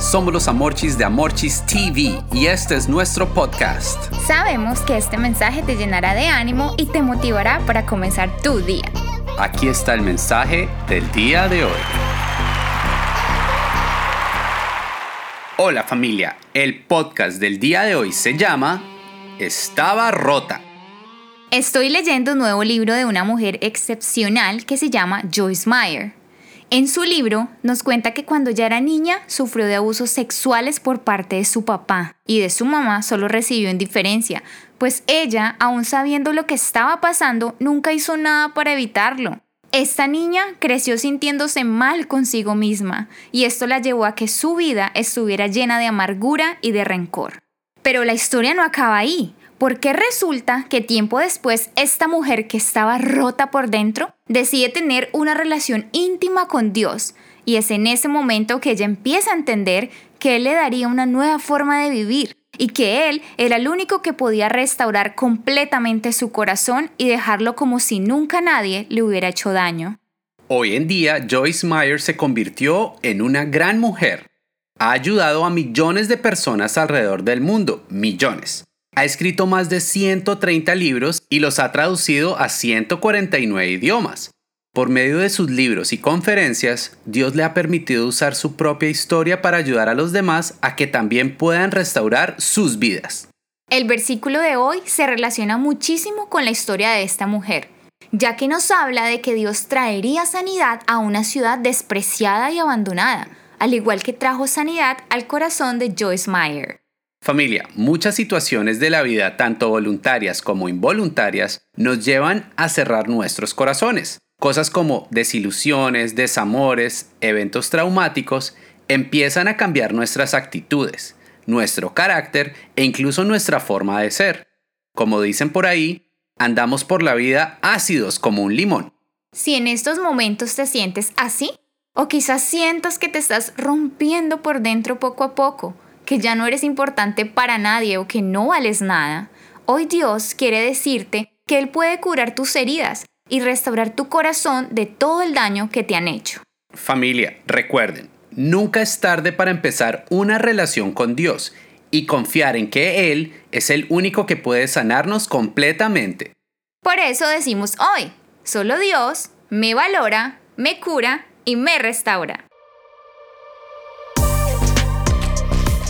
somos los Amorchis de Amorchis TV y este es nuestro podcast. Sabemos que este mensaje te llenará de ánimo y te motivará para comenzar tu día. Aquí está el mensaje del día de hoy. Hola familia, el podcast del día de hoy se llama Estaba rota. Estoy leyendo un nuevo libro de una mujer excepcional que se llama Joyce Meyer. En su libro nos cuenta que cuando ya era niña sufrió de abusos sexuales por parte de su papá y de su mamá solo recibió indiferencia, pues ella, aún sabiendo lo que estaba pasando, nunca hizo nada para evitarlo. Esta niña creció sintiéndose mal consigo misma y esto la llevó a que su vida estuviera llena de amargura y de rencor. Pero la historia no acaba ahí. Porque resulta que tiempo después esta mujer que estaba rota por dentro decide tener una relación íntima con Dios y es en ese momento que ella empieza a entender que Él le daría una nueva forma de vivir y que Él era el único que podía restaurar completamente su corazón y dejarlo como si nunca nadie le hubiera hecho daño. Hoy en día Joyce Meyer se convirtió en una gran mujer. Ha ayudado a millones de personas alrededor del mundo, millones. Ha escrito más de 130 libros y los ha traducido a 149 idiomas. Por medio de sus libros y conferencias, Dios le ha permitido usar su propia historia para ayudar a los demás a que también puedan restaurar sus vidas. El versículo de hoy se relaciona muchísimo con la historia de esta mujer, ya que nos habla de que Dios traería sanidad a una ciudad despreciada y abandonada, al igual que trajo sanidad al corazón de Joyce Meyer. Familia, muchas situaciones de la vida, tanto voluntarias como involuntarias, nos llevan a cerrar nuestros corazones. Cosas como desilusiones, desamores, eventos traumáticos, empiezan a cambiar nuestras actitudes, nuestro carácter e incluso nuestra forma de ser. Como dicen por ahí, andamos por la vida ácidos como un limón. Si en estos momentos te sientes así, o quizás sientas que te estás rompiendo por dentro poco a poco, que ya no eres importante para nadie o que no vales nada, hoy Dios quiere decirte que Él puede curar tus heridas y restaurar tu corazón de todo el daño que te han hecho. Familia, recuerden, nunca es tarde para empezar una relación con Dios y confiar en que Él es el único que puede sanarnos completamente. Por eso decimos hoy, solo Dios me valora, me cura y me restaura.